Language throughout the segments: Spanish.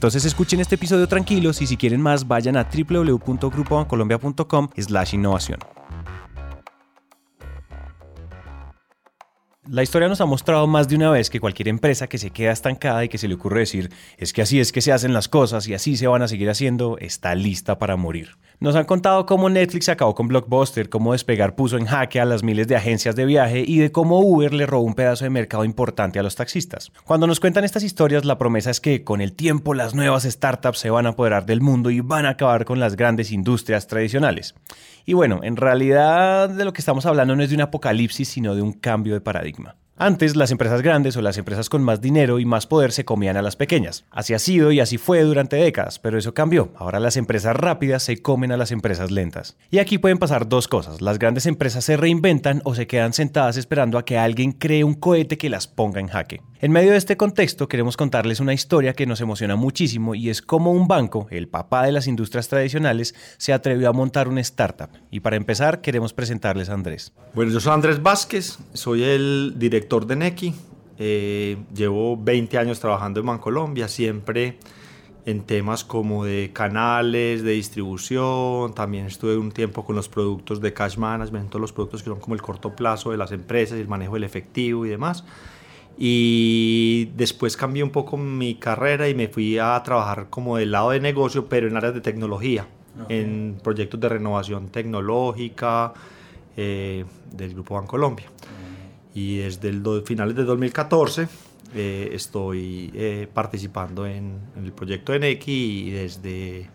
Entonces escuchen este episodio tranquilos y si quieren más vayan a www.grupobancolombia.com slash innovación. La historia nos ha mostrado más de una vez que cualquier empresa que se queda estancada y que se le ocurre decir es que así es que se hacen las cosas y así se van a seguir haciendo, está lista para morir. Nos han contado cómo Netflix acabó con Blockbuster, cómo Despegar puso en jaque a las miles de agencias de viaje y de cómo Uber le robó un pedazo de mercado importante a los taxistas. Cuando nos cuentan estas historias, la promesa es que con el tiempo las nuevas startups se van a apoderar del mundo y van a acabar con las grandes industrias tradicionales. Y bueno, en realidad de lo que estamos hablando no es de un apocalipsis, sino de un cambio de paradigma. Antes, las empresas grandes o las empresas con más dinero y más poder se comían a las pequeñas. Así ha sido y así fue durante décadas, pero eso cambió. Ahora las empresas rápidas se comen a las empresas lentas. Y aquí pueden pasar dos cosas. Las grandes empresas se reinventan o se quedan sentadas esperando a que alguien cree un cohete que las ponga en jaque. En medio de este contexto queremos contarles una historia que nos emociona muchísimo y es cómo un banco, el papá de las industrias tradicionales, se atrevió a montar una startup. Y para empezar queremos presentarles a Andrés. Bueno, yo soy Andrés Vázquez, soy el director de Neki. Eh, llevo 20 años trabajando en Bancolombia, siempre en temas como de canales, de distribución, también estuve un tiempo con los productos de cash management, todos los productos que son como el corto plazo de las empresas, el manejo del efectivo y demás. Y después cambié un poco mi carrera y me fui a trabajar como del lado de negocio, pero en áreas de tecnología, en proyectos de renovación tecnológica eh, del Grupo Bancolombia. Y desde el finales de 2014 eh, estoy eh, participando en, en, el proyecto Neki y desde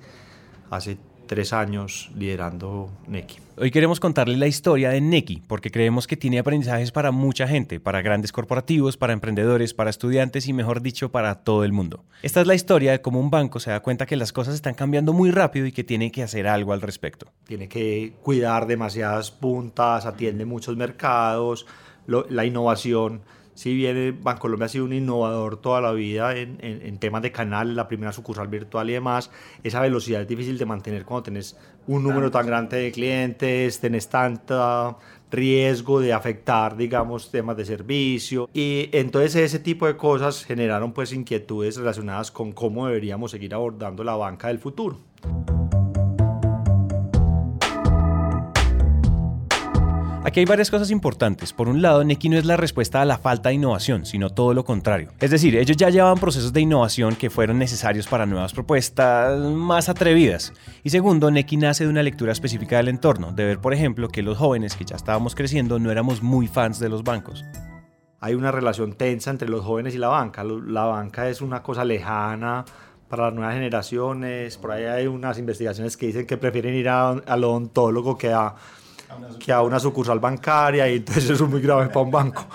hace tres años liderando Neki. Hoy queremos contarles la historia de Neki porque creemos que tiene aprendizajes para mucha gente, para grandes corporativos, para emprendedores, para estudiantes y mejor dicho para todo el mundo. Esta es la historia de cómo un banco se da cuenta que las cosas están cambiando muy rápido y que tiene que hacer algo al respecto. Tiene que cuidar demasiadas puntas, atiende muchos mercados, lo, la innovación si bien Bancolombia ha sido un innovador toda la vida en, en, temas de canal, la primera sucursal virtual y demás, esa velocidad es difícil de mantener cuando tenés un número tan grande de clientes, tenés tanto riesgo de afectar, digamos, temas de servicio. Y entonces ese tipo de cosas generaron pues inquietudes relacionadas con cómo deberíamos seguir abordando la banca del futuro. Aquí hay varias cosas importantes. Por un lado, Neki no es la respuesta a la falta de innovación, sino todo lo contrario. Es decir, ellos ya llevaban procesos de innovación que fueron necesarios para nuevas propuestas más atrevidas. Y segundo, Neki nace de una lectura específica del entorno, de ver, por ejemplo, que los jóvenes que ya estábamos creciendo no éramos muy fans de los bancos. Hay una relación tensa entre los jóvenes y la banca. La banca es una cosa lejana, para las nuevas generaciones. Por ahí hay unas investigaciones que dicen que prefieren ir al odontólogo que a, que a una sucursal bancaria y entonces eso es muy grave para un banco.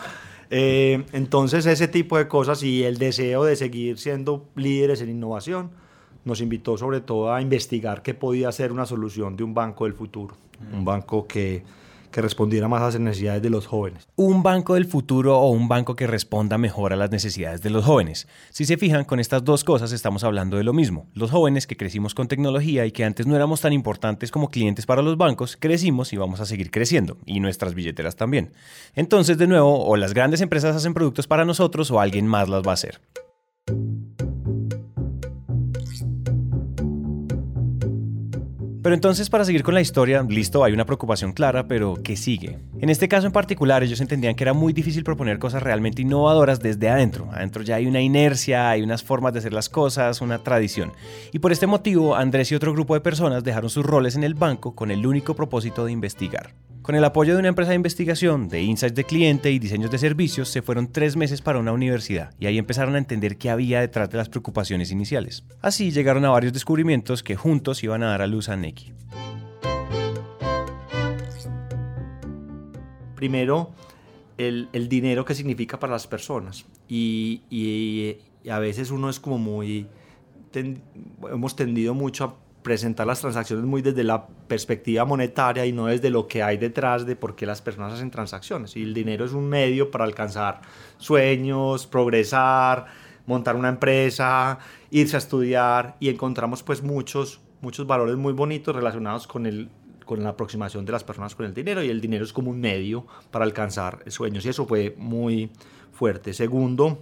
Eh, entonces ese tipo de cosas y el deseo de seguir siendo líderes en innovación nos invitó sobre todo a investigar qué podía ser una solución de un banco del futuro, un banco que que respondiera más a las necesidades de los jóvenes. Un banco del futuro o un banco que responda mejor a las necesidades de los jóvenes. Si se fijan, con estas dos cosas estamos hablando de lo mismo. Los jóvenes que crecimos con tecnología y que antes no éramos tan importantes como clientes para los bancos, crecimos y vamos a seguir creciendo, y nuestras billeteras también. Entonces, de nuevo, o las grandes empresas hacen productos para nosotros o alguien más las va a hacer. Pero entonces para seguir con la historia, listo, hay una preocupación clara, pero ¿qué sigue? En este caso en particular ellos entendían que era muy difícil proponer cosas realmente innovadoras desde adentro. Adentro ya hay una inercia, hay unas formas de hacer las cosas, una tradición. Y por este motivo Andrés y otro grupo de personas dejaron sus roles en el banco con el único propósito de investigar. Con el apoyo de una empresa de investigación, de insights de cliente y diseños de servicios, se fueron tres meses para una universidad y ahí empezaron a entender qué había detrás de las preocupaciones iniciales. Así llegaron a varios descubrimientos que juntos iban a dar a luz a Neki. Primero, el, dinero que significa para las personas y a veces uno es como muy hemos tendido mucho a presentar las transacciones muy desde la perspectiva monetaria y no desde lo que hay detrás de por qué las personas hacen transacciones. Y el dinero es un medio para alcanzar sueños, progresar, montar una empresa, irse a estudiar y encontramos pues muchos, muchos valores muy bonitos relacionados con, el, con la aproximación de las personas con el dinero y el dinero es como un medio para alcanzar sueños y eso fue muy fuerte. Segundo,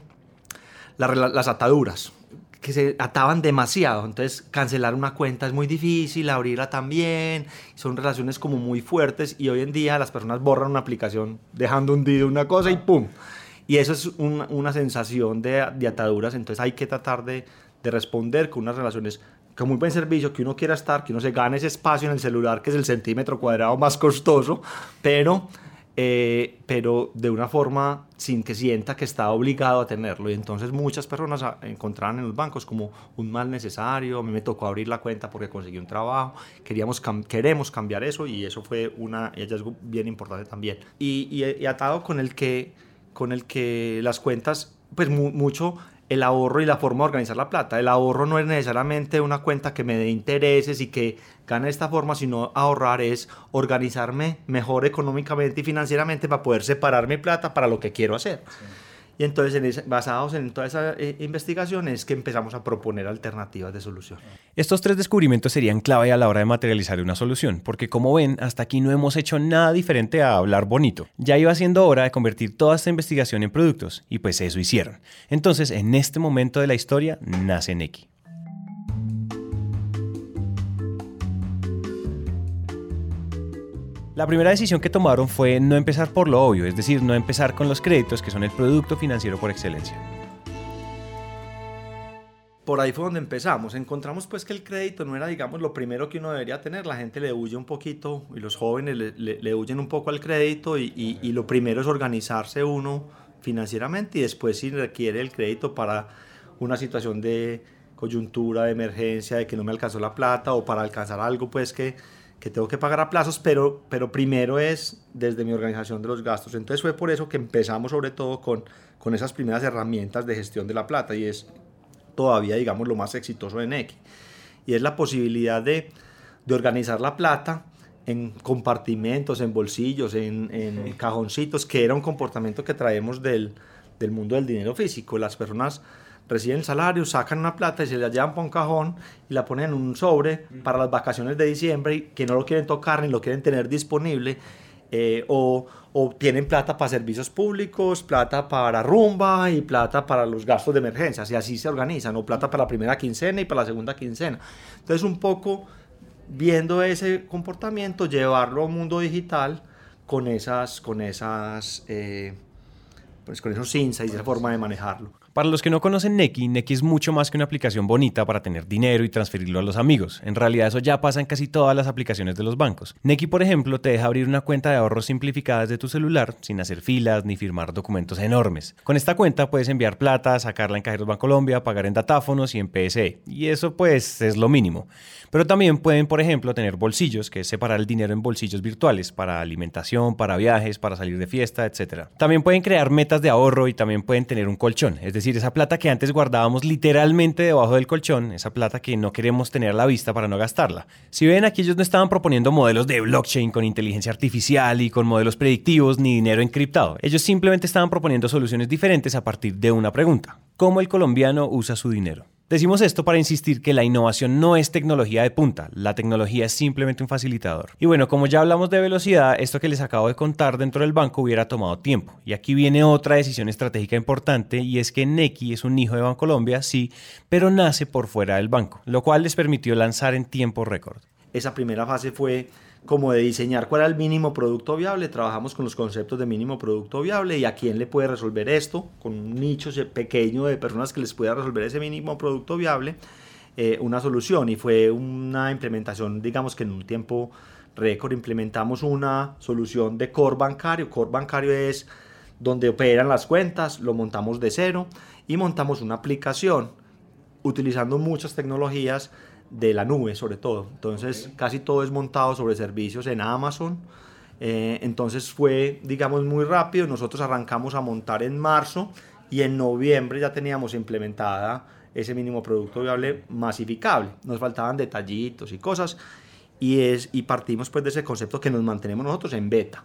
las ataduras que se ataban demasiado. Entonces, cancelar una cuenta es muy difícil, abrirla también. Son relaciones como muy fuertes y hoy en día las personas borran una aplicación dejando hundido una cosa y ¡pum! Y eso es una sensación de, de, ataduras. Entonces, hay que tratar de, de responder con unas relaciones con muy buen servicio, que uno quiera estar, que uno se gane ese espacio en el celular, que es el centímetro cuadrado más costoso, pero eh, pero de una forma sin que sienta que está obligado a tenerlo. Y entonces muchas personas encontraban en los bancos como un mal necesario, a mí me tocó abrir la cuenta porque conseguí un trabajo, queríamos queremos cambiar eso y eso fue una hallazgo bien importante también. Y, y, atado con el que, con el que las cuentas, pues mucho el ahorro y la forma de organizar la plata. El ahorro no es necesariamente una cuenta que me dé intereses y que gane de esta forma, sino ahorrar es organizarme mejor económicamente y financieramente para poder separar mi plata para lo que quiero hacer. Y entonces, basados en toda esa eh, investigación, es que empezamos a proponer alternativas de solución. Estos tres descubrimientos serían clave a la hora de materializar una solución, porque como ven, hasta aquí no hemos hecho nada diferente a hablar bonito. Ya iba siendo hora de convertir toda esta investigación en productos, y pues eso hicieron. Entonces, en este momento de la historia, nace Neki. La primera decisión que tomaron fue no empezar por lo obvio, es decir, no empezar con los créditos, que son el producto financiero por excelencia. Por ahí fue donde empezamos. Encontramos pues que el crédito no era, digamos, lo primero que uno debería tener. La gente le huye un poquito y los jóvenes le, huyen un poco al crédito y, y lo primero es organizarse uno financieramente y después si requiere el crédito para una situación de coyuntura, de emergencia, de que no me alcanzó la plata o para alcanzar algo pues que que tengo que pagar a plazos, pero, pero primero es desde mi organización de los gastos. Entonces fue por eso que empezamos sobre todo con, con esas primeras herramientas de gestión de la plata y es todavía, digamos, lo más exitoso de NEC. Y es la posibilidad de, de organizar la plata en compartimentos, en bolsillos, en, en cajoncitos, que era un comportamiento que traemos del, del mundo del dinero físico. Las personas reciben el salario, sacan una plata y se la llevan para un cajón y la ponen en un sobre para las vacaciones de diciembre que no lo quieren tocar ni lo quieren tener disponible. Eh, o, o, tienen plata para servicios públicos, plata para rumba y plata para los gastos de emergencia, y así se organizan, o plata para la primera quincena y para la segunda quincena. Entonces, un poco viendo ese comportamiento, llevarlo a un mundo digital con esas, con esas, eh, pues con esos insights y esa forma de manejarlo. Para los que no conocen Neki, Neki es mucho más que una aplicación bonita para tener dinero y transferirlo a los amigos. En realidad eso ya pasa en casi todas las aplicaciones de los bancos. Neki, por ejemplo, te deja abrir una cuenta de ahorros simplificada desde tu celular sin hacer filas ni firmar documentos enormes. Con esta cuenta puedes enviar plata, sacarla en Cajeros Bancolombia, pagar en datáfonos y en PSE. Y eso pues es lo mínimo. Pero también pueden, por ejemplo, tener bolsillos, que es separar el dinero en bolsillos virtuales para alimentación, para viajes, para salir de fiesta, etc. También pueden crear metas de ahorro y también pueden tener un colchón, es decir, esa plata que antes guardábamos literalmente debajo del colchón, esa plata que no queremos tener a la vista para no gastarla. Si ven, aquí ellos no estaban proponiendo modelos de blockchain con inteligencia artificial y con modelos predictivos ni dinero encriptado. Ellos simplemente estaban proponiendo soluciones diferentes a partir de una pregunta. ¿Cómo el colombiano usa su dinero? Decimos esto para insistir que la innovación no es tecnología de punta, la tecnología es simplemente un facilitador. Y bueno, como ya hablamos de velocidad, esto que les acabo de contar dentro del banco hubiera tomado tiempo. Y aquí viene otra decisión estratégica importante y es que Neki es un hijo de Bancolombia, sí, pero nace por fuera del banco, lo cual les permitió lanzar en tiempo récord. Esa primera fase fue como de diseñar cuál era el mínimo producto viable. Trabajamos con los conceptos de mínimo producto viable y a quién le puede resolver esto, con un nicho pequeño de personas que les pueda resolver ese mínimo producto viable, eh, una solución. Y fue una implementación, digamos que en un tiempo récord, implementamos una solución de core bancario. Core bancario es donde operan las cuentas, lo montamos de cero y montamos una aplicación utilizando muchas tecnologías de la nube sobre todo. Entonces casi todo es montado sobre servicios en Amazon. Eh, entonces fue, digamos, muy rápido. Nosotros arrancamos a montar en marzo y en noviembre ya teníamos implementada ese mínimo producto viable masificable. Nos faltaban detallitos y cosas y, es, y partimos pues de ese concepto que nos mantenemos nosotros en beta.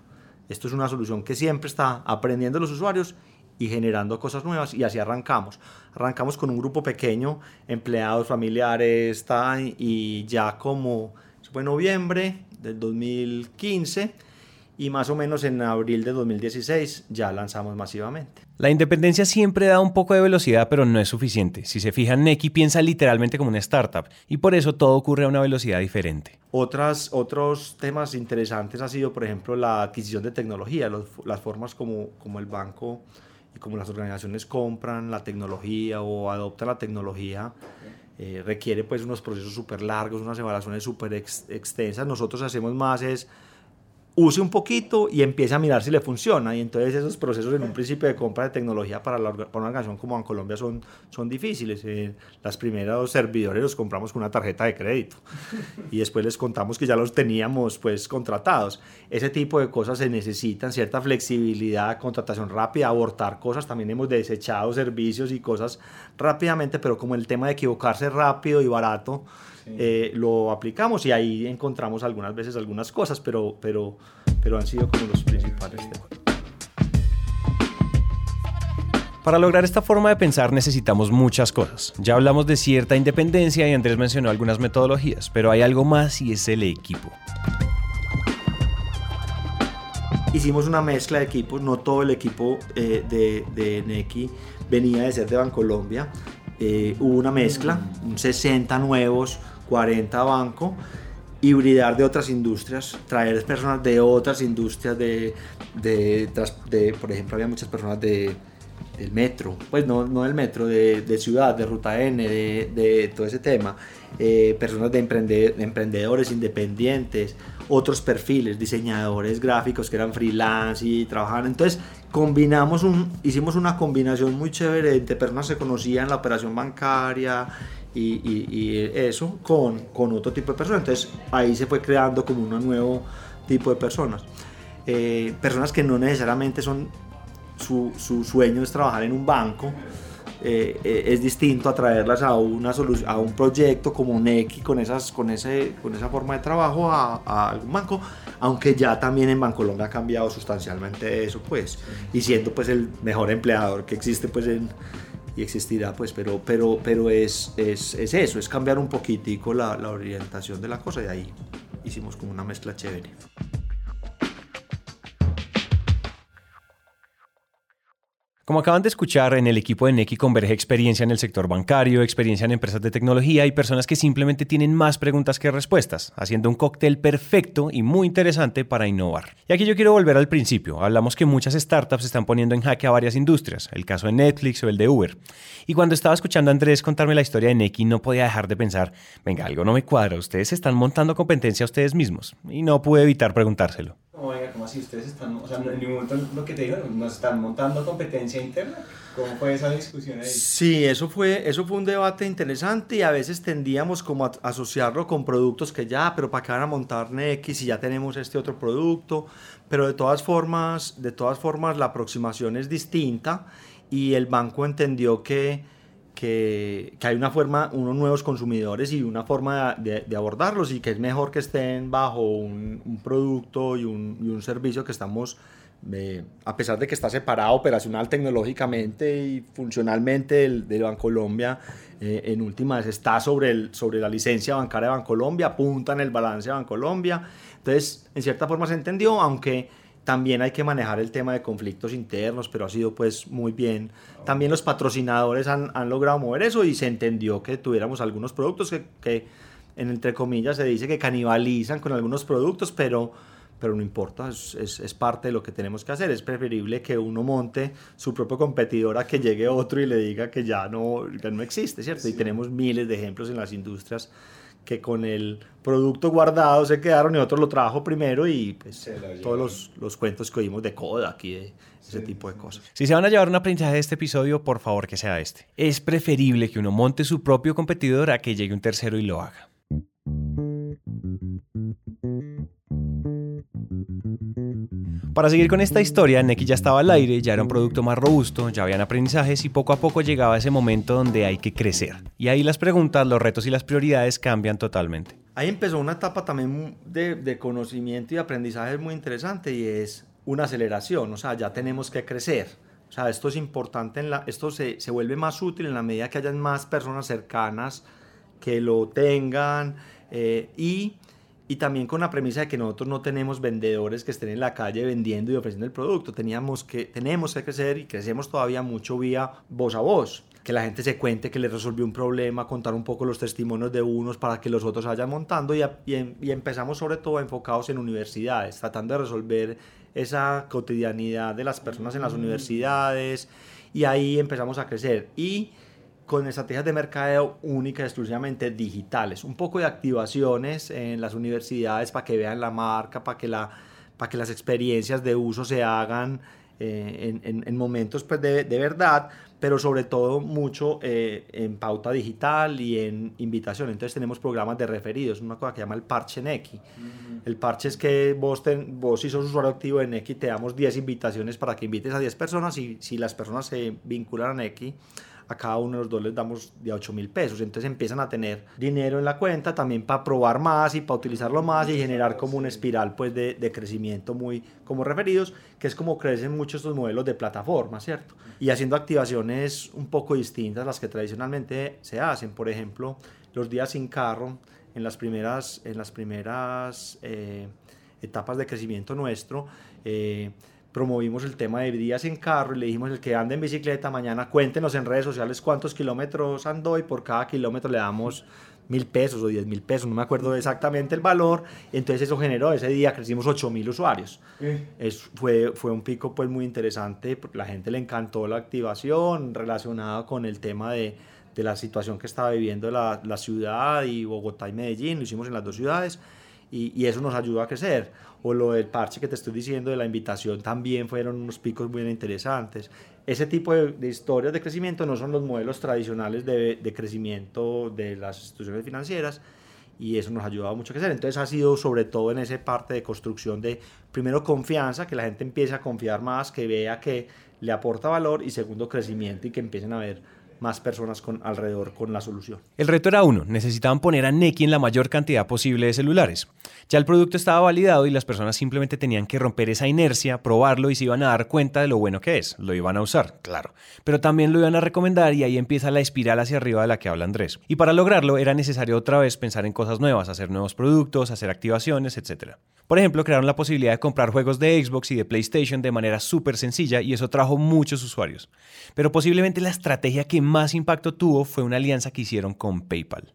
Esto es una solución que siempre está aprendiendo los usuarios y generando cosas nuevas y así arrancamos. Arrancamos con un grupo pequeño, empleados, familiares, y ya como fue noviembre del 2015 y más o menos en abril de 2016 ya lanzamos masivamente. La independencia siempre da un poco de velocidad, pero no es suficiente. Si se fijan, Neki piensa literalmente como una startup y por eso todo ocurre a una velocidad diferente. Otras, otros temas interesantes ha sido, por ejemplo, la adquisición de tecnología, las formas como, como el banco y como las organizaciones compran la tecnología o adoptan la tecnología. Eh, requiere pues unos procesos súper largos, unas evaluaciones súper extensas. Nosotros hacemos más es use un poquito y empiece a mirar si le funciona. Y entonces esos procesos en un principio de compra de tecnología para, la, para una organización como en Colombia son, son difíciles. Eh, las primeros servidores los compramos con una tarjeta de crédito y después les contamos que ya los teníamos pues contratados. Ese tipo de cosas se necesitan, cierta flexibilidad, contratación rápida, abortar cosas. También hemos desechado servicios y cosas rápidamente, pero como el tema de equivocarse rápido y barato, eh, lo aplicamos y ahí encontramos algunas veces algunas cosas, pero, pero, pero han sido como los principales temas. Para lograr esta forma de pensar necesitamos muchas cosas. Ya hablamos de cierta independencia y Andrés mencionó algunas metodologías, pero hay algo más y es el equipo. Hicimos una mezcla de equipos, no todo el equipo eh, de, de Neki venía de ser de Bancolombia. Eh, hubo una mezcla, un 60 nuevos, 40 banco, hibridar de otras industrias, traer personas de otras industrias, de, de, por ejemplo, había muchas personas de, del metro, pues no, no del metro, de, de ciudad, de ruta N, de, todo ese tema, eh, personas de, de emprendedores independientes, otros perfiles, diseñadores gráficos que eran freelance y trabajaban. Entonces, combinamos un, hicimos una combinación muy chévere de personas que conocían la operación bancaria y, eso con, con, otro tipo de personas. Entonces ahí se fue creando como un nuevo tipo de personas. Eh, personas que no necesariamente son, su, su, sueño es trabajar en un banco. Eh, eh, es distinto atraerlas a, una a un proyecto como Neki con, esas, con, ese, con esa forma de trabajo a, a algún banco, aunque ya también en Bancolombia ha cambiado sustancialmente eso, pues, y siendo pues el mejor empleador que existe pues en, y existirá, pues, pero, pero, pero es, es, es eso, es cambiar un poquitico la, la orientación de la cosa y ahí hicimos como una mezcla chévere. Como acaban de escuchar, en el equipo de Neki converge experiencia en el sector bancario, experiencia en empresas de tecnología y personas que simplemente tienen más preguntas que respuestas, haciendo un cóctel perfecto y muy interesante para innovar. Y aquí yo quiero volver al principio. Hablamos que muchas startups están poniendo en jaque a varias industrias, el caso de Netflix o el de Uber. Y cuando estaba escuchando a Andrés contarme la historia de Neki, no podía dejar de pensar, venga, algo no me cuadra, ustedes están montando competencia a ustedes mismos. Y no pude evitar preguntárselo. ¿Cómo así? ¿Ustedes están, o sea, en ningún momento lo que te digo, nos están montando competencia interna? ¿Cómo fue esa discusión ahí? Sí, eso fue, eso fue un debate interesante y a veces tendíamos como a asociarlo con productos que ya, pero ¿para qué van a montar X si ya tenemos este otro producto? Pero de todas formas, de todas formas la aproximación es distinta y el banco entendió que que, hay una forma, unos nuevos consumidores y una forma de, abordarlos y que es mejor que estén bajo un, producto y un, servicio que estamos, eh, a pesar de que está separado operacional, tecnológicamente y funcionalmente del, de Bancolombia, eh, en últimas está sobre, el, sobre la licencia bancaria de Bancolombia, apunta en el balance de Bancolombia. Entonces, en cierta forma se entendió, aunque también hay que manejar el tema de conflictos internos, pero ha sido pues muy bien. También los patrocinadores han, han logrado mover eso y se entendió que tuviéramos algunos productos que, que, en entre comillas se dice que canibalizan con algunos productos, pero, pero no importa, es, es, es, parte de lo que tenemos que hacer. Es preferible que uno monte su propio competidor a que llegue otro y le diga que ya no, que no existe, ¿cierto? Y tenemos miles de ejemplos en las industrias que con el producto guardado se quedaron y otro lo trajo primero y pues todos los, los, cuentos que oímos de Kodak y de ese tipo de cosas. Si se van a llevar un aprendizaje de este episodio, por favor que sea este. Es preferible que uno monte su propio competidor a que llegue un tercero y lo haga. Para seguir con esta historia, Neki ya estaba al aire, ya era un producto más robusto, ya habían aprendizajes y poco a poco llegaba ese momento donde hay que crecer. Y ahí las preguntas, los retos y las prioridades cambian totalmente. Ahí empezó una etapa también de, conocimiento y aprendizaje muy interesante y es una aceleración, o sea, ya tenemos que crecer. O sea, esto es importante, en la, esto se, se vuelve más útil en la medida que hayan más personas cercanas que lo tengan eh, y y también con la premisa de que nosotros no tenemos vendedores que estén en la calle vendiendo y ofreciendo el producto. Teníamos que, tenemos que crecer y crecemos todavía mucho vía voz a voz. Que la gente se cuente que le resolvió un problema, contar un poco los testimonios de unos para que los otros vayan montando y, y, y empezamos sobre todo enfocados en universidades, tratando de resolver esa cotidianidad de las personas en las universidades y ahí empezamos a crecer. Y con estrategias de mercadeo únicas, exclusivamente digitales. Un poco de activaciones en las universidades para que vean la marca, para que, la, para que las experiencias de uso se hagan eh, en, en, momentos pues, de, de, verdad, pero sobre todo mucho eh, en pauta digital y en invitación. Entonces tenemos programas de referidos, una cosa que se llama el parche Neki. El parche es que vos, ten, vos si sos usuario activo de Neki te damos 10 invitaciones para que invites a 10 personas y si las personas se vinculan a Neki, a cada uno de los dos les damos de 8 mil pesos. Entonces empiezan a tener dinero en la cuenta también para probar más y para utilizarlo más y generar como una espiral pues de, de crecimiento muy como referidos, que es como crecen muchos estos modelos de plataforma, ¿cierto? Y haciendo activaciones un poco distintas a las que tradicionalmente se hacen. Por ejemplo, los días sin carro, en las primeras, en las primeras eh, etapas de crecimiento nuestro, eh, promovimos el tema de días en carro y le dijimos el que anda en bicicleta mañana cuéntenos en redes sociales cuántos kilómetros andó y por cada kilómetro le damos mil pesos o diez mil pesos, no me acuerdo exactamente el valor, entonces eso generó, ese día crecimos ocho mil usuarios. Es, fue, fue un pico pues muy interesante, la gente le encantó la activación relacionada con el tema de, de la situación que estaba viviendo la, la ciudad y Bogotá y Medellín, lo hicimos en las dos ciudades y, eso nos ayudó a crecer o lo del parche que te estoy diciendo de la invitación también fueron unos picos muy interesantes. Ese tipo de, de historias de crecimiento no son los modelos tradicionales de, de, crecimiento de las instituciones financieras y eso nos ha ayudado mucho a crecer. Entonces ha sido sobre todo en esa parte de construcción de, primero, confianza, que la gente empiece a confiar más, que vea que le aporta valor y segundo, crecimiento y que empiecen a ver más personas alrededor con la solución. El reto era uno, necesitaban poner a Neki en la mayor cantidad posible de celulares. Ya el producto estaba validado y las personas simplemente tenían que romper esa inercia, probarlo y se iban a dar cuenta de lo bueno que es. Lo iban a usar, claro. Pero también lo iban a recomendar y ahí empieza la espiral hacia arriba de la que habla Andrés. Y para lograrlo era necesario otra vez pensar en cosas nuevas, hacer nuevos productos, hacer activaciones, etc. Por ejemplo, crearon la posibilidad de comprar juegos de Xbox y de PlayStation de manera súper sencilla y eso trajo muchos usuarios. Pero posiblemente la estrategia que más impacto tuvo fue una alianza que hicieron con PayPal.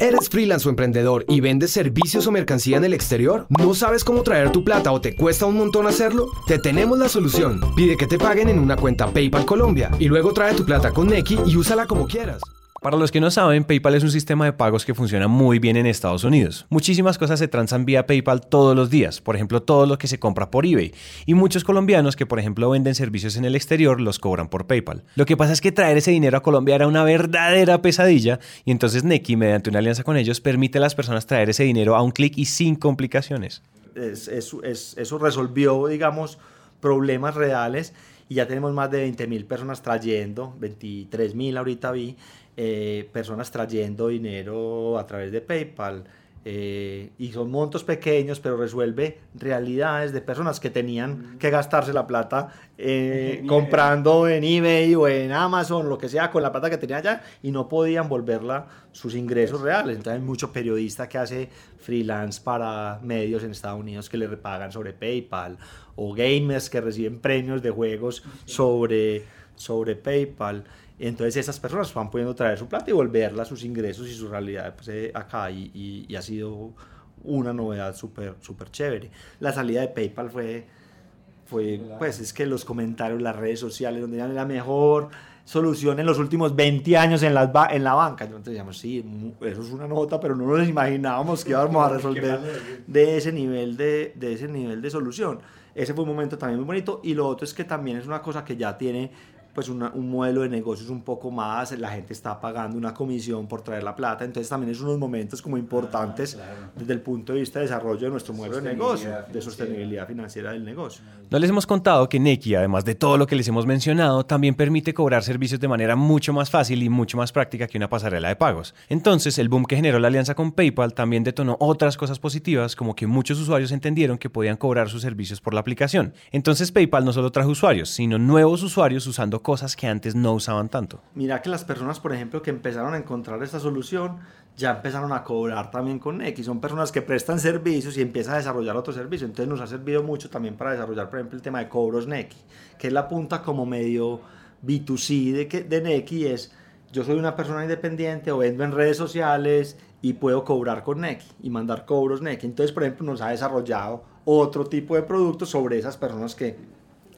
¿Eres freelance o emprendedor y vendes servicios o mercancía en el exterior? ¿No sabes cómo traer tu plata o te cuesta un montón hacerlo? Te tenemos la solución. Pide que te paguen en una cuenta PayPal Colombia y luego trae tu plata con Neki y úsala como quieras. Para los que no saben, PayPal es un sistema de pagos que funciona muy bien en Estados Unidos. Muchísimas cosas se transan vía PayPal todos los días, por ejemplo, todo lo que se compra por eBay. Y muchos colombianos que, por ejemplo, venden servicios en el exterior los cobran por PayPal. Lo que pasa es que traer ese dinero a Colombia era una verdadera pesadilla y entonces Neki, mediante una alianza con ellos, permite a las personas traer ese dinero a un clic y sin complicaciones. Es, es, es, eso resolvió, digamos, problemas reales y ya tenemos más de 20 mil personas trayendo, 23 mil ahorita vi, eh, personas trayendo dinero a través de PayPal. Eh, y son montos pequeños, pero resuelve realidades de personas que tenían que gastarse la plata eh, comprando en eBay o en Amazon, lo que sea, con la plata que tenían allá y no podían volverla sus ingresos reales. Entonces hay mucho periodista que hace freelance para medios en Estados Unidos que le repagan sobre PayPal o gamers que reciben premios de juegos sobre, sobre PayPal. Entonces esas personas van pudiendo traer su plata y volverla a sus ingresos y su realidad pues, eh, acá y, y, y, ha sido una novedad súper super chévere. La salida de PayPal fue, fue pues es que los comentarios, las redes sociales, donde eran la mejor solución en los últimos 20 años en, las en la banca. Entonces decíamos, sí, eso es una nota, pero no nos imaginábamos que íbamos a resolver de ese nivel de, de ese nivel de solución. Ese fue un momento también muy bonito y lo otro es que también es una cosa que ya tiene pues una- un modelo de negocios un poco más, la gente está pagando una comisión por traer la plata, entonces también es unos momentos como importantes claro. desde el punto de vista de desarrollo de nuestro modelo de Sostenibilidad negocio, de financiera. sostenibilidad financiera del negocio. No les hemos contado que Neki, además de todo lo que les hemos mencionado, también permite cobrar servicios de manera mucho más fácil y mucho más práctica que una pasarela de pagos. Entonces, el boom que generó la alianza con PayPal también detonó otras cosas positivas, como que muchos usuarios entendieron que podían cobrar sus servicios por la aplicación. Entonces, PayPal no solo trajo usuarios, sino nuevos usuarios usando cosas que antes no usaban tanto. Mira que las personas, por ejemplo, que empezaron a encontrar esta solución, ya empezaron a cobrar también con X. Son personas que prestan servicios y empiezan a desarrollar otro servicio. Entonces nos ha servido mucho también para desarrollar, por ejemplo, el tema de cobros Neki, que es la punta como medio B2C de, de Neki. Es, yo soy una persona independiente o vendo en redes sociales y puedo cobrar con Neki y mandar cobros Neki. Entonces, por ejemplo, nos ha desarrollado otro tipo de productos sobre esas personas que,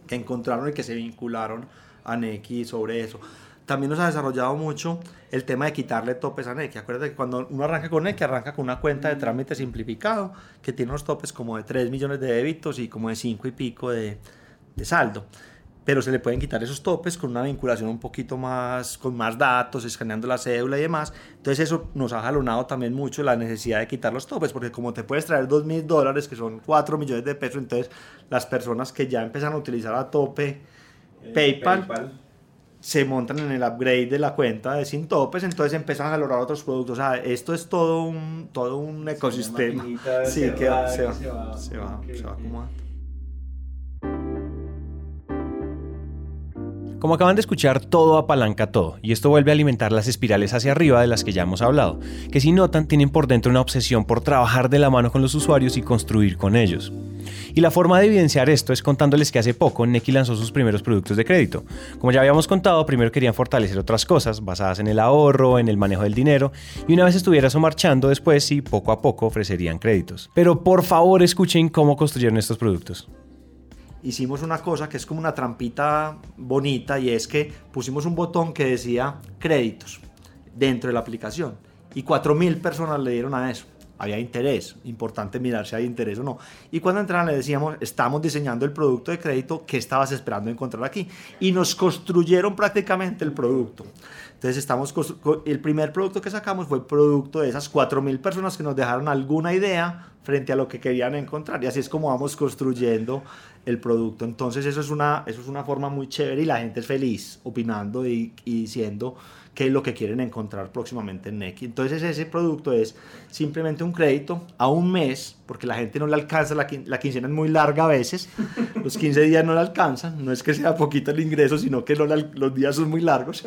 que encontraron y que se vincularon a Neki sobre eso. También nos ha desarrollado mucho el tema de quitarle topes a Neki. Acuérdate que cuando uno arranca con Neki, arranca con una cuenta de trámite simplificado que tiene unos topes como de 3 millones de débitos y como de 5 y pico de, de saldo. Pero se le pueden quitar esos topes con una vinculación un poquito más, con más datos, escaneando la cédula y demás. Entonces eso nos ha jalonado también mucho la necesidad de quitar los topes, porque como te puedes traer 2 mil dólares, que son 4 millones de pesos, entonces las personas que ya empiezan a utilizar a tope Eh, PayPal, se montan en el upgrade de la cuenta de sin topes, entonces empiezan a valorar otros productos. O sea, esto es todo un, todo un ecosistema. Sí, que se va, que se va- se va, ok, se va ok. acomodando. Como acaban de escuchar, todo apalanca todo, y esto vuelve a alimentar las espirales hacia arriba de las que ya hemos hablado, que si notan tienen por dentro una obsesión por trabajar de la mano con los usuarios y construir con ellos. Y la forma de evidenciar esto es contándoles que hace poco Neki lanzó sus primeros productos de crédito. Como ya habíamos contado, primero querían fortalecer otras cosas basadas en el ahorro, en el manejo del dinero, y una vez estuviera eso marchando, después sí, poco a poco ofrecerían créditos. Pero por favor escuchen cómo construyeron estos productos. Hicimos una cosa que es como una trampita bonita y es que pusimos un botón que decía créditos dentro de la aplicación y 4.000 personas le dieron a eso. Había interés, importante mirar si hay interés o no. Y cuando entraban le decíamos, estamos diseñando el producto de crédito que estabas esperando encontrar aquí. Y nos construyeron prácticamente el producto. Entonces estamos el primer producto que sacamos fue producto de esas 4.000 personas que nos dejaron alguna idea frente a lo que querían encontrar. Y así es como vamos construyendo el producto. Entonces eso es una, eso es una forma muy chévere y la gente es feliz opinando y, y diciendo qué es lo que quieren encontrar próximamente en Neki. Entonces ese producto es simplemente un crédito a un mes, porque la gente no le alcanza, la, quin- la quincena es muy larga a veces, los 15 días no le alcanzan, no es que sea poquito el ingreso, sino que no los días son muy largos.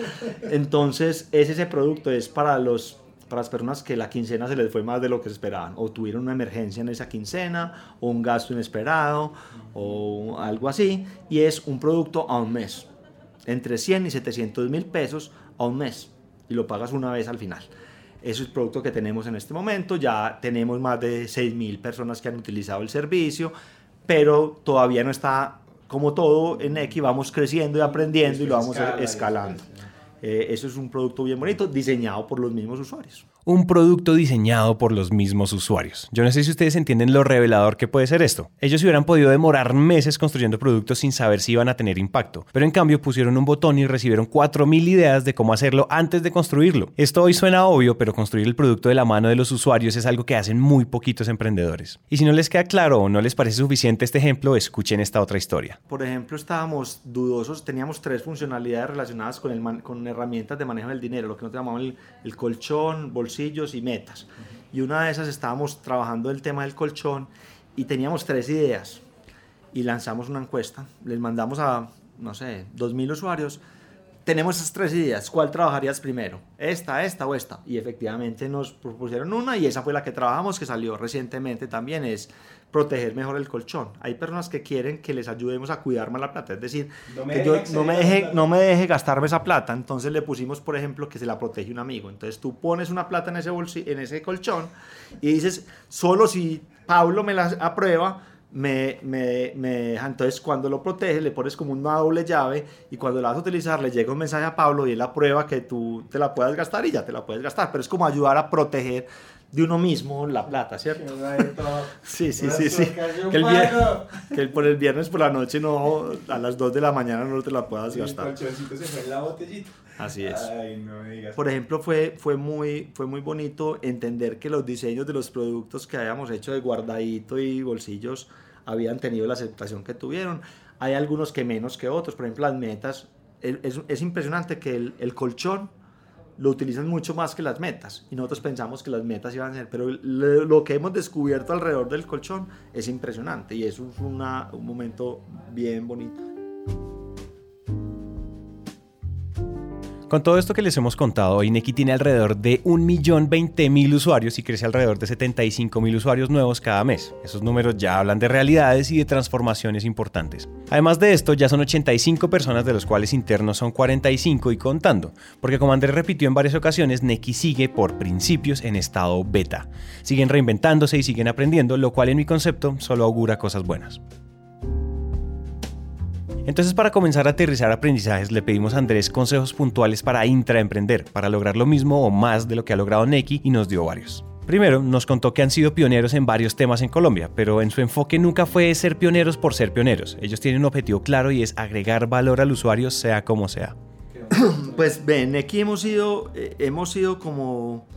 Entonces ese, ese producto es para los para las personas que la quincena se les fue más de lo que esperaban, o tuvieron una emergencia en esa quincena, o un gasto inesperado, o algo así, y es un producto a un mes, entre 100 y 700 mil pesos a un mes, y lo pagas una vez al final. Eso es el producto que tenemos en este momento, ya tenemos más de 6 mil personas que han utilizado el servicio, pero todavía no está como todo en X, vamos creciendo y aprendiendo y lo vamos Escala, escalando. escala. Eh, eso es un producto bien bonito, diseñado por los mismos usuarios. Un producto diseñado por los mismos usuarios. Yo no sé si ustedes entienden lo revelador que puede ser esto. Ellos hubieran podido demorar meses construyendo productos sin saber si iban a tener impacto, pero en cambio pusieron un botón y recibieron 4.000 ideas de cómo hacerlo antes de construirlo. Esto hoy suena obvio, pero construir el producto de la mano de los usuarios es algo que hacen muy poquitos emprendedores. Y si no les queda claro o no les parece suficiente este ejemplo, escuchen esta otra historia. Por ejemplo, estábamos dudosos, teníamos tres funcionalidades relacionadas con, el con herramientas de manejo del dinero, lo que nosotros llamamos el, el colchón, y metas. Y una de esas estábamos trabajando el tema del colchón y teníamos tres ideas y lanzamos una encuesta, les mandamos a, no sé, 2.000 usuarios. Tenemos esas tres ideas, ¿cuál trabajarías primero? ¿Esta, esta o esta? Y efectivamente nos propusieron una y esa fue la que trabajamos, que salió recientemente también, es proteger mejor el colchón. Hay personas que quieren que les ayudemos a cuidar más la plata, es decir, No me que yo no me, deje, no me deje gastarme esa plata. Entonces le pusimos, por ejemplo, que se la protege un amigo. Entonces tú pones una plata en ese, en ese colchón y dices, solo si Pablo me la aprueba, me, me, me deja. Entonces cuando lo protege, le pones como una doble llave y cuando la vas a utilizar, le llega un mensaje a Pablo y él aprueba que tú te la puedas gastar y ya te la puedes gastar. Pero es como ayudar a proteger de uno mismo la plata, ¿cierto? Sí, sí, sí, sí. Que el, vier- que el- por el viernes por la noche no, a las 2 de la mañana no te la puedas El gastar. colchoncito se fue en la botellita. Así es. Ay, no me digas. Por ejemplo, fue, fue, muy, fue muy bonito entender que los diseños de los productos que habíamos hecho de guardadito y bolsillos habían tenido la aceptación que tuvieron. Hay algunos que menos que otros, por ejemplo, las metas. Es, es- es impresionante que el, el colchón lo utilizan mucho más que las metas y nosotros pensamos que las metas iban a ser, pero lo, que hemos descubierto alrededor del colchón es impresionante y es una- un momento bien bonito. Con todo esto que les hemos contado, hoy Neki tiene alrededor de 1.020.000 usuarios y crece alrededor de 75.000 usuarios nuevos cada mes. Esos números ya hablan de realidades y de transformaciones importantes. Además de esto, ya son 85 personas de los cuales internos son 45 y contando, porque como Andrés repitió en varias ocasiones, Neki sigue por principios en estado beta. Siguen reinventándose y siguen aprendiendo, lo cual en mi concepto solo augura cosas buenas. Entonces, para comenzar a aterrizar aprendizajes, le pedimos a Andrés consejos puntuales para intraemprender, para lograr lo mismo o más de lo que ha logrado Neki y nos dio varios. Primero, nos contó que han sido pioneros en varios temas en Colombia, pero en su enfoque nunca fue ser pioneros por ser pioneros. Ellos tienen un objetivo claro y es agregar valor al usuario sea como sea. Pues ven, aquí hemos sido, eh, hemos sido como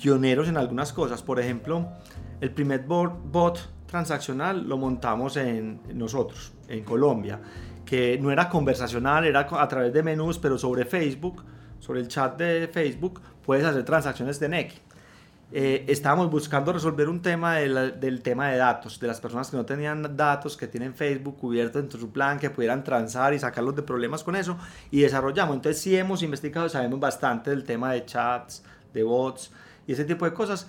pioneros en algunas cosas. Por ejemplo, el primer bot, transaccional lo montamos en nosotros, en Colombia, que no era conversacional, era a través de menús, pero sobre Facebook, sobre el chat de Facebook, puedes hacer transacciones de NEC. Eh, estábamos buscando resolver un tema de la- del tema de datos, de las personas que no tenían datos, que tienen Facebook cubierto dentro de su plan, que pudieran transar y sacarlos de problemas con eso, y desarrollamos. Entonces sí hemos investigado, sabemos bastante del tema de chats, de bots y ese tipo de cosas.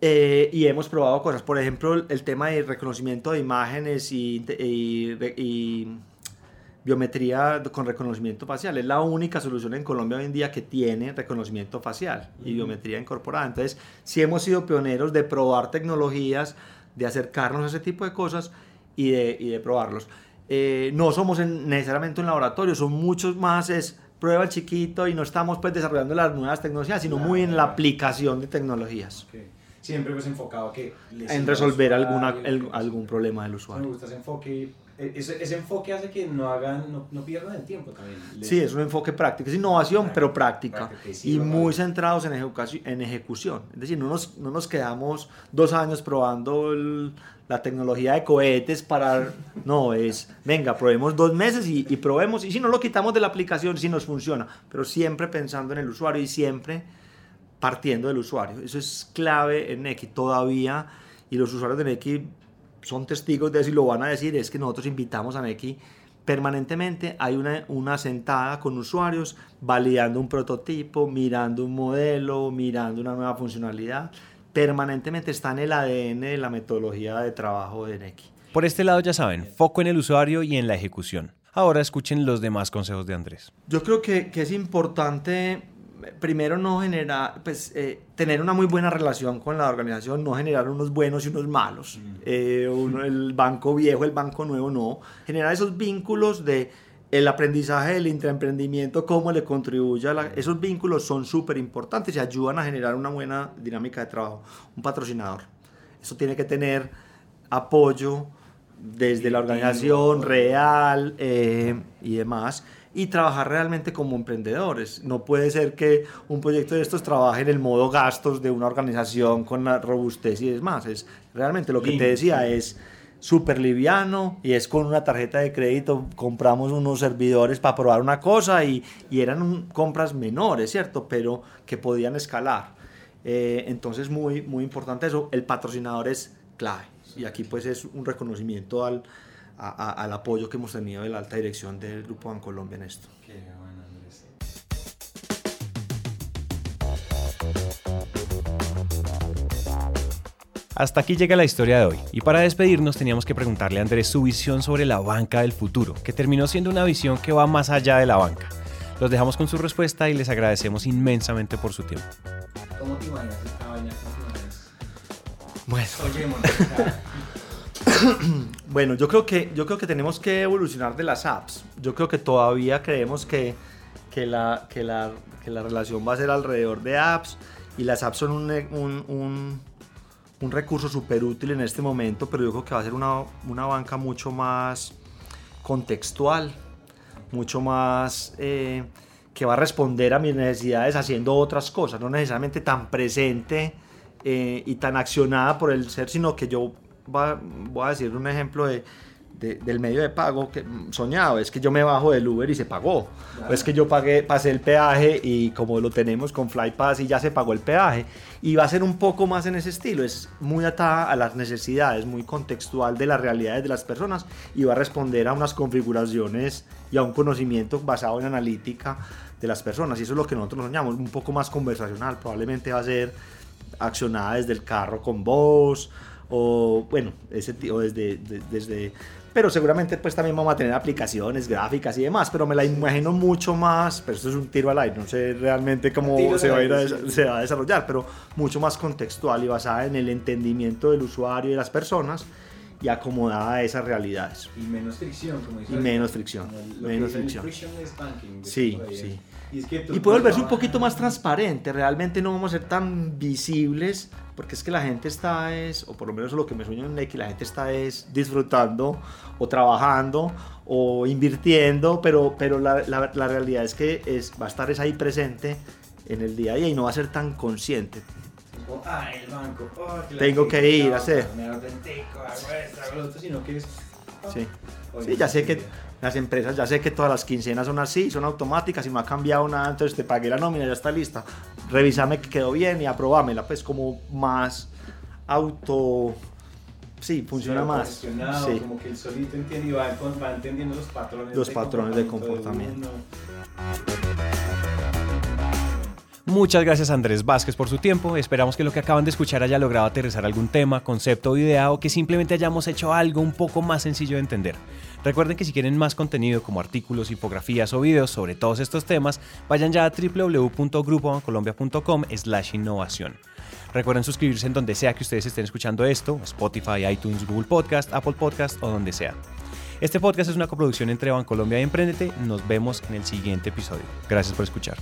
Eh, y hemos probado cosas, por ejemplo, el, el tema de reconocimiento de imágenes y, y- y biometría con reconocimiento facial. Es la única solución en Colombia hoy en día que tiene reconocimiento facial y biometría incorporada. Entonces, sí hemos sido pioneros de probar tecnologías, de acercarnos a ese tipo de cosas y de, y de probarlos. Eh, no somos en- necesariamente un laboratorio, son muchos más, es prueba el chiquito y no estamos pues desarrollando las nuevas tecnologías, sino muy en la aplicación de tecnologías. Siempre pues enfocado a que... en resolver alguna, el- algún problema del Me usuario. gusta ese enfoque. E- Ese, ese enfoque hace que no hagan, no, no pierdan el tiempo también. Sí, es un enfoque práctico, es innovación, pero práctica. Práctica, y Y sí, muy centrados en, ejecuci- en ejecución. Es decir, no nos, no nos quedamos dos años probando el- la tecnología de cohetes para... No, es, venga, probemos dos meses y, y probemos. Y si no lo quitamos de la aplicación, si nos funciona. Pero siempre pensando en el usuario y siempre partiendo del usuario. Eso es clave en Neki todavía. Y los usuarios de Neki son testigos de eso y lo van a decir. Es que nosotros invitamos a Neki permanentemente. Hay una, una sentada con usuarios validando un prototipo, mirando un modelo, mirando una nueva funcionalidad. Permanentemente está en el ADN de la metodología de trabajo de Neki. Por este lado ya saben, foco en el usuario y en la ejecución. Ahora escuchen los demás consejos de Andrés. Yo creo que, que es importante, primero, no generar, pues, eh, tener una muy buena relación con la organización, no generar unos buenos y unos malos. Eh, uno, el banco viejo, el banco nuevo, no. Generar esos vínculos de el aprendizaje del intraemprendimiento, cómo le contribuye a la- Esos vínculos son súper importantes y ayudan a generar una buena dinámica de trabajo. Un patrocinador. Eso tiene que tener apoyo desde la organización real eh, y demás y trabajar realmente como emprendedores. No puede ser que un proyecto de estos trabaje en el modo gastos de una organización con la robustez y demás. Es realmente lo que te decía es súper liviano y es con una tarjeta de crédito compramos unos servidores para probar una cosa y, y eran un- compras menores, ¿cierto? Pero que podían escalar. Eh, entonces muy, muy importante eso. El patrocinador es clave. Y aquí pues es un reconocimiento al, a- a- al apoyo que hemos tenido de la alta dirección del Grupo Bancolombia en esto. Qué bueno, Andrés. Hasta aquí llega la historia de hoy, y para despedirnos teníamos que preguntarle a Andrés su visión sobre la banca del futuro, que terminó siendo una visión que va más allá de la banca. Los dejamos con su respuesta y les agradecemos inmensamente por su tiempo. ¿Cómo te imaginas esta vaina? ¿Cómo te imaginas? Bueno, Oye, Bueno, yo creo que yo creo que tenemos que evolucionar de las apps. Yo creo que todavía creemos que, que, la, que, la, que la relación va a ser alrededor de apps y las apps son un, un, un, recurso súper útil en este momento, pero yo creo que va a ser una, una banca mucho más contextual, mucho más eh, que va a responder a mis necesidades haciendo otras cosas, no necesariamente tan presente eh, y tan accionada por el ser, sino que yo voy a decir un ejemplo de, de- del medio de pago que soñado, es que yo me bajo del Uber y se pagó, o es que yo pagué, pasé el peaje y como lo tenemos con FlyPass y ya se pagó el peaje, y va a ser un poco más en ese estilo, es muy atada a las necesidades, muy contextual de las realidades de las personas y va a responder a unas configuraciones y a un conocimiento basado en analítica de las personas, y eso es lo que nosotros soñamos, un poco más conversacional, probablemente va a ser accionada desde el carro con voz o bueno, ese tipo desde, de- desde pero seguramente pues también vamos a tener aplicaciones gráficas y demás, pero me la imagino mucho más, pero esto es un tiro al aire, no sé realmente cómo se va, a ir a se va a desarrollar, pero mucho más contextual y basada en el entendimiento del usuario y de las personas y acomodada a esas realidades. Y menos fricción, como dice Y menos fricción, lo menos que fricción. banking, Sí, sí. Y, es que Y puede volverse un poquito más transparente, realmente no vamos a ser tan visibles, porque es que la gente está es, o por lo menos lo que me sueño en Neki, la gente está es disfrutando o trabajando o invirtiendo, pero, pero la, la- la realidad es que es, va a estar es ahí presente en el día a día y no va a ser tan consciente. ah, el banco, oh, la Tengo que ir a hacer. Me autentico, hago esto, hago lo otro, sino que es... Sí. Sí, ya sé que las empresas, ya sé que todas las quincenas son así, son automáticas y no ha cambiado nada, entonces te pagué la nómina, ya está lista. Revísame que quedó bien y aprobámela, pues como más auto... Sí, funciona Sí, más. Sí. Como que el solito entiende y va, entendiendo los patrones Los patrones de comportamiento. Muchas gracias a Andrés Vázquez por su tiempo. Esperamos que lo que acaban de escuchar haya logrado aterrizar algún tema, concepto o idea o que simplemente hayamos hecho algo un poco más sencillo de entender. Recuerden que si quieren más contenido como artículos, infografías o videos sobre todos estos temas, vayan ya a www.grupobancolombia.com slash innovación. Recuerden suscribirse en donde sea que ustedes estén escuchando esto, Spotify, iTunes, Google Podcast, Apple Podcast o donde sea. Este podcast es una coproducción entre Bancolombia y Emprendete. Nos vemos en el siguiente episodio. Gracias por escuchar.